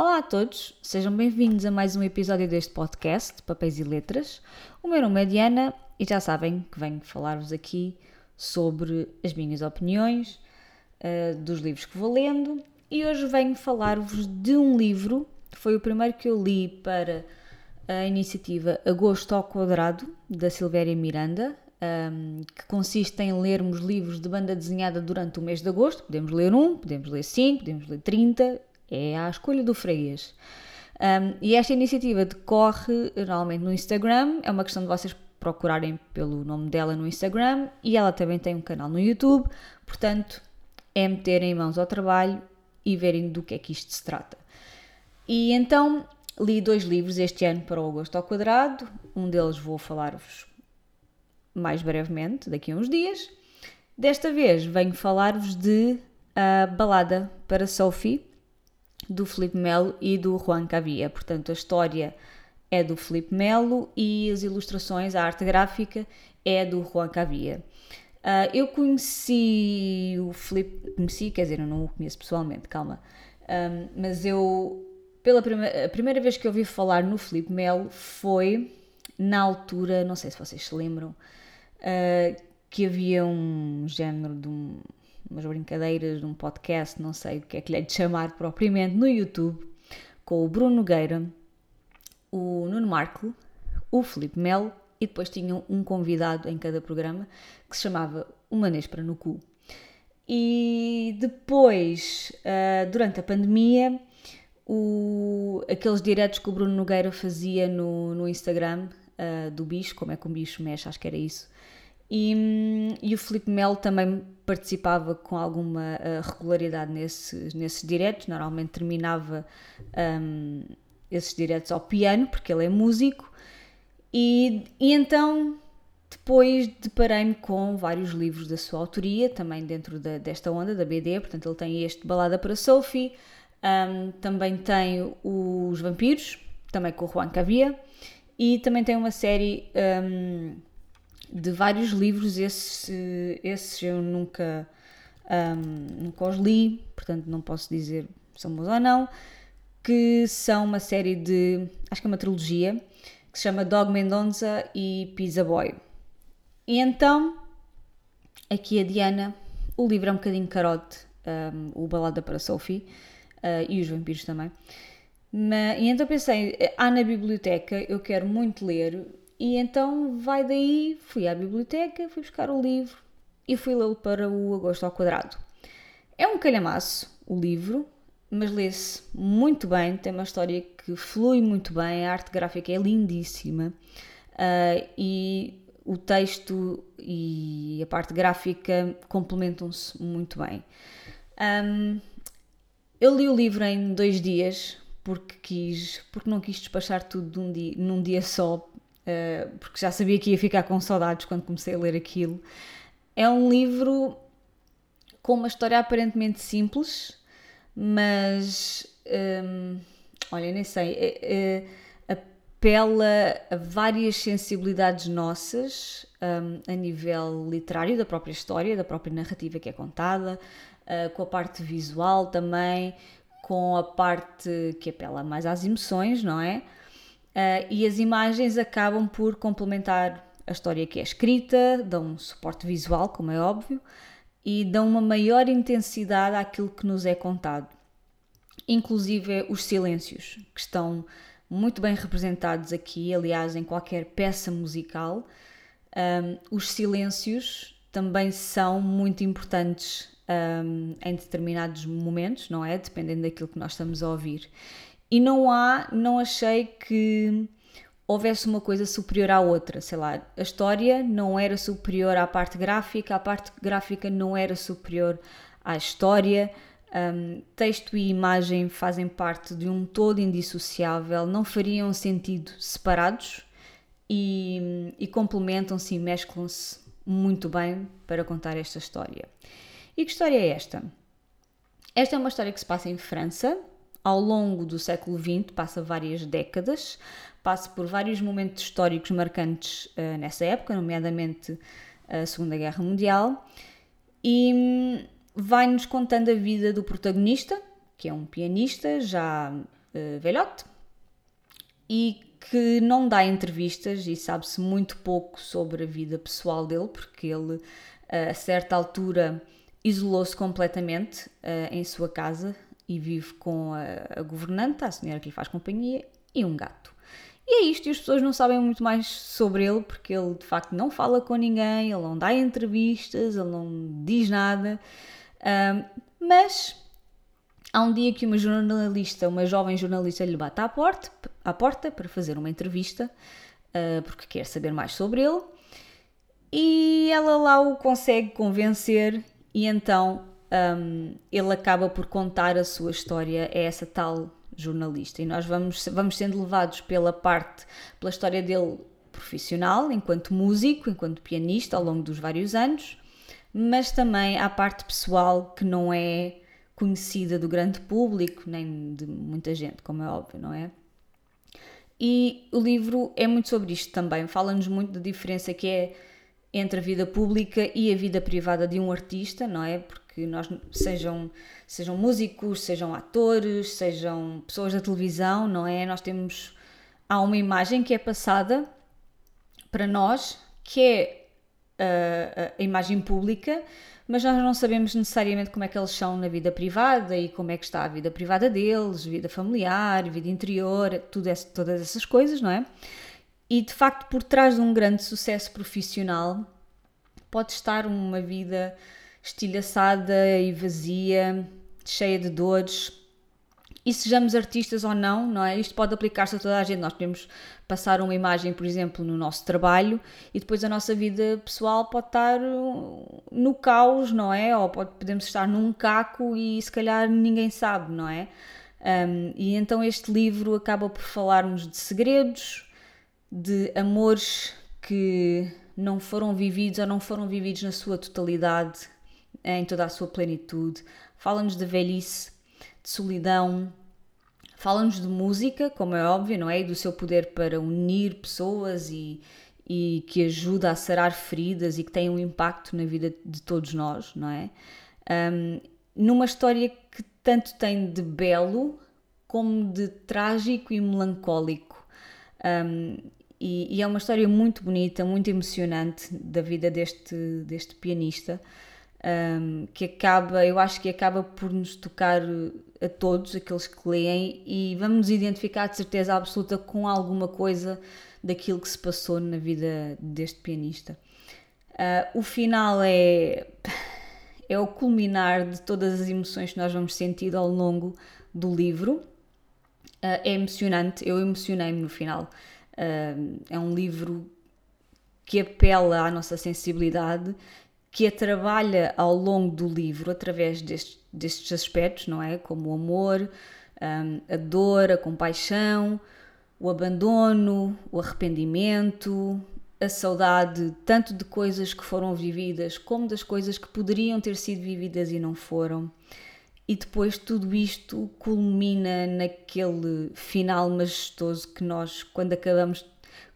Olá a todos, sejam bem-vindos a mais um episódio deste podcast, Papéis e Letras. O meu nome é Diana e já sabem que venho falar-vos aqui sobre as minhas opiniões, uh, dos livros que vou lendo e hoje venho falar-vos de um livro que foi o primeiro que eu li para a iniciativa Agosto ao Quadrado, da Silvéria Miranda, um, que consiste em lermos livros de banda desenhada durante o mês de agosto. Podemos ler um, podemos ler cinco, podemos ler 30, é à escolha do freguês. Um, e esta iniciativa decorre normalmente no Instagram, é uma questão de vocês procurarem pelo nome dela no Instagram e ela também tem um canal no YouTube, portanto é meterem mãos ao trabalho e verem do que é que isto se trata. E então li dois livros este ano para o Agosto ao Quadrado, um deles vou falar-vos mais brevemente, daqui a uns dias. Desta vez venho falar-vos de A Balada para Sophie, do Felipe Melo e do Juan Cavia. Portanto, a história é do Felipe Melo e as ilustrações, a arte gráfica, é do Juan Cavia. Uh, eu conheci o Felipe, conheci, quer dizer, eu não o conheço pessoalmente, calma, um, mas eu, pela primeira, a primeira vez que eu ouvi falar no Felipe Melo foi na altura, não sei se vocês se lembram, uh, que havia um género de um, umas brincadeiras de um podcast, não sei o que é que lhe é de chamar propriamente, no YouTube, com o Bruno Nogueira, o Nuno Marco, o Felipe Melo e depois tinham um convidado em cada programa que se chamava Uma Nespra no Cu. E depois, uh, durante a pandemia, o, aqueles diretos que o Bruno Nogueira fazia no, no Instagram uh, do bicho, como é que um bicho mexe, acho que era isso, e, e o Felipe Melo também participava com alguma uh, regularidade nesses, nesses diretos, normalmente terminava um, esses diretos ao piano, porque ele é músico, e, e então depois deparei-me com vários livros da sua autoria, também dentro da, desta onda da BD, portanto ele tem este Balada para Sophie, um, também tem Os Vampiros, também com o Juan Cavia, e também tem uma série... Um, de vários livros, esses, esses eu nunca, um, nunca os li, portanto não posso dizer se são bons ou não, que são uma série de, acho que é uma trilogia, que se chama Dog Mendonça e Pizza Boy. E então, aqui a Diana, o livro é um bocadinho carote, um, o Balada para Sophie, uh, e os vampiros também. Mas, e então pensei, há na biblioteca, eu quero muito ler, e então vai daí, fui à biblioteca, fui buscar o livro e fui lê-lo para o Agosto ao Quadrado. É um calhamaço o livro, mas lê-se muito bem, tem uma história que flui muito bem, a arte gráfica é lindíssima uh, e o texto e a parte gráfica complementam-se muito bem. Um, eu li o livro em dois dias porque quis, porque não quis despachar tudo dia, num dia só, eh, porque já sabia que ia ficar com saudades quando comecei a ler aquilo. É um livro com uma história aparentemente simples, mas um, olha, nem sei, é, é, apela a várias sensibilidades nossas um, a nível literário, da própria história, da própria narrativa que é contada, uh, com a parte visual também, com a parte que apela mais às emoções, não é? Uh, e as imagens acabam por complementar a história que é escrita, dão um suporte visual, como é óbvio, e dão uma maior intensidade àquilo que nos é contado. Inclusive os silêncios, que estão muito bem representados aqui, aliás, em qualquer peça musical. Um, os silêncios também são muito importantes um, em determinados momentos, não é? Dependendo daquilo que nós estamos a ouvir e não há, não achei que houvesse uma coisa superior à outra, sei lá, a história não era superior à parte gráfica, a parte gráfica não era superior à história, um, texto e imagem fazem parte de um todo indissociável, não fariam sentido separados e, e complementam-se e mesclam-se muito bem para contar esta história. E que história é esta? Esta é uma história que se passa em França, ao longo do século XX, passa várias décadas, passa por vários momentos históricos marcantes uh, nessa época, nomeadamente a Segunda Guerra Mundial, e um, vai-nos contando a vida do protagonista, que é um pianista já uh, velhote e que não dá entrevistas e sabe-se muito pouco sobre a vida pessoal dele, porque ele, a certa altura, isolou-se completamente uh, em sua casa e vive com a, a governanta, a senhora que lhe faz companhia, e um gato. E é isto, e as pessoas não sabem muito mais sobre ele, porque ele de facto não fala com ninguém, ele não dá entrevistas, ele não diz nada. Um, mas há um dia que uma jornalista, uma jovem jornalista, lhe bate à porta, à porta para fazer uma entrevista, uh, porque quer saber mais sobre ele. E ela lá o consegue convencer, e então um, ele acaba por contar a sua história a essa tal jornalista. E nós vamos, vamos sendo levados pela parte, pela história dele profissional, enquanto músico, enquanto pianista ao longo dos vários anos, mas também à parte pessoal que não é conhecida do grande público, nem de muita gente, como é óbvio, não é? E o livro é muito sobre isto também, fala-nos muito da diferença que é entre a vida pública e a vida privada de um artista, não é? Porque nós sejam sejam músicos, sejam atores, sejam pessoas da televisão, não é? Nós temos há uma imagem que é passada para nós, que é a, a, a imagem pública, mas nós não sabemos necessariamente como é que eles são na vida privada e como é que está a vida privada deles, vida familiar, vida interior, tudo esse, todas essas coisas, não é? E de facto, por trás de um grande sucesso profissional, pode estar uma vida estilhaçada e vazia, cheia de dores. E sejamos artistas ou não, não é? Isto pode aplicar-se a toda a gente. Nós podemos passar uma imagem, por exemplo, no nosso trabalho e depois a nossa vida pessoal pode estar no caos, não é? Ou pode, podemos estar num caco e se calhar ninguém sabe, não é? Um, e então este livro acaba por falarmos de segredos, de amores que não foram vividos ou não foram vividos na sua totalidade, em toda a sua plenitude. Fala-nos de velhice, de solidão, fala-nos de música, como é óbvio, não é? E do seu poder para unir pessoas e, e que ajuda a sarar feridas e que tem um impacto na vida de todos nós, não é? Um, numa história que tanto tem de belo como de trágico e melancólico. Um, e, e, é uma história muito bonita, muito emocionante da vida deste, deste pianista, um, que acaba, eu acho que acaba por nos tocar a todos, aqueles que leem, e vamos nos identificar de certeza absoluta com alguma coisa daquilo que se passou na vida deste pianista. Uh, o final é, é o culminar de todas as emoções que nós vamos sentir ao longo do livro. Uh, é emocionante, eu emocionei-me no final. Uh, é um livro que apela à nossa sensibilidade, que a trabalha ao longo do livro através destes, destes aspectos, não é? Como o amor, um, a dor, a compaixão, o abandono, o arrependimento, a saudade, tanto de coisas que foram vividas como das coisas que poderiam ter sido vividas e não foram. E depois tudo isto culmina naquele final majestoso que nós, quando acabamos,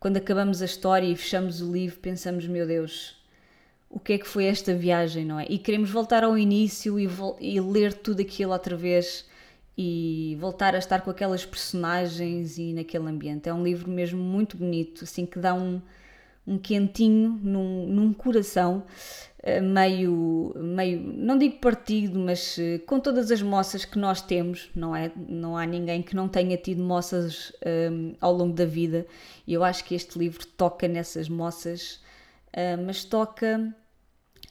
quando acabamos a história e fechamos o livro, pensamos: meu Deus, o que é que foi esta viagem, não é? E queremos voltar ao início e, e ler tudo aquilo outra vez e voltar a estar com aquelas personagens e naquele ambiente. É um livro mesmo muito bonito, assim que dá um, um quentinho num, num coração eh, meio, meio, não digo partido, mas eh, com todas as moças que nós temos, não é? Não há ninguém que não tenha tido moças um, ao longo da vida e eu acho que este livro toca nessas moças, uh, mas toca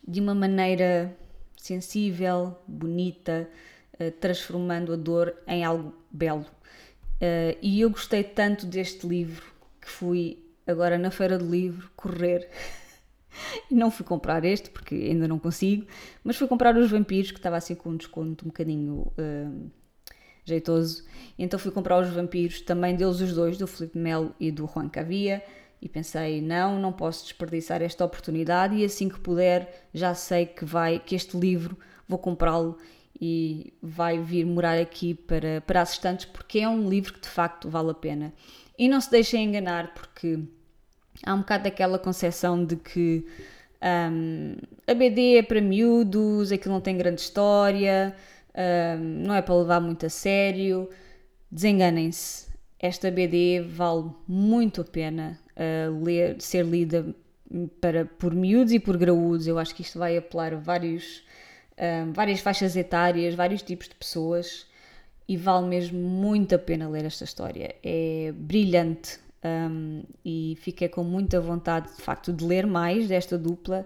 de uma maneira sensível, bonita, uh, transformando a dor em algo belo. Uh, e eu gostei tanto deste livro que fui agora na feira do livro correr não fui comprar este porque ainda não consigo, mas fui comprar os vampiros que estava assim com um desconto um bocadinho jeitoso. Então fui comprar os vampiros, também deles os dois, do Felipe Melo e do Juan Cavia. E pensei, não, não posso desperdiçar esta oportunidade e assim que puder, já sei que vai, que este livro vou comprá-lo e vai vir morar aqui para, para as estantes porque é um livro que de facto vale a pena. E não se deixem enganar porque há um bocado daquela concepção de que um, a BD é para miúdos, aquilo não tem grande história, um, não é para levar muito a sério. desenganem-se. Esta BD vale muito a pena uh, ler, ser lida para, por miúdos e por graúdos. Eu acho que isto vai apelar a vários, uh, várias faixas etárias, vários tipos de pessoas e vale mesmo muito a pena ler esta história. É brilhante um, e fiquei com muita vontade de facto de ler mais desta dupla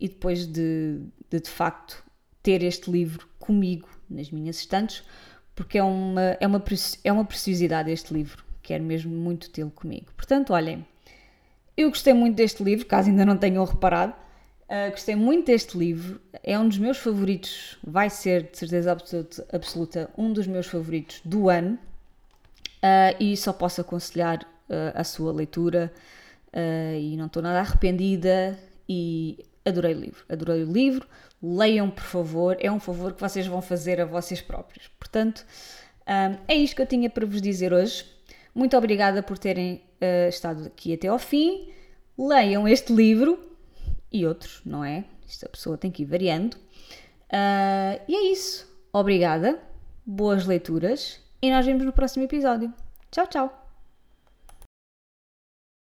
e depois de de, de facto ter este livro comigo nas minhas estantes porque é uma, é uma, é uma preciosidade este livro. Quero mesmo muito tê-lo comigo. Portanto, olhem, eu gostei muito deste livro, caso ainda não tenham reparado. Uh, gostei muito deste livro, é um dos meus favoritos, vai ser de certeza absoluta, absoluta um dos meus favoritos do ano uh, e só posso aconselhar uh, a sua leitura e não estou nada arrependida e adorei o livro, adorei o livro, leiam por favor, é um favor que vocês vão fazer a vocês próprios. Portanto, um, é isto que eu tinha para vos dizer hoje. Muito obrigada por terem uh, estado aqui até ao fim. Leiam este livro e outros, não é? Esta pessoa tem que ir variando. Uh, e é isso. Obrigada, boas leituras e nós vemos no próximo episódio. Tchau, tchau!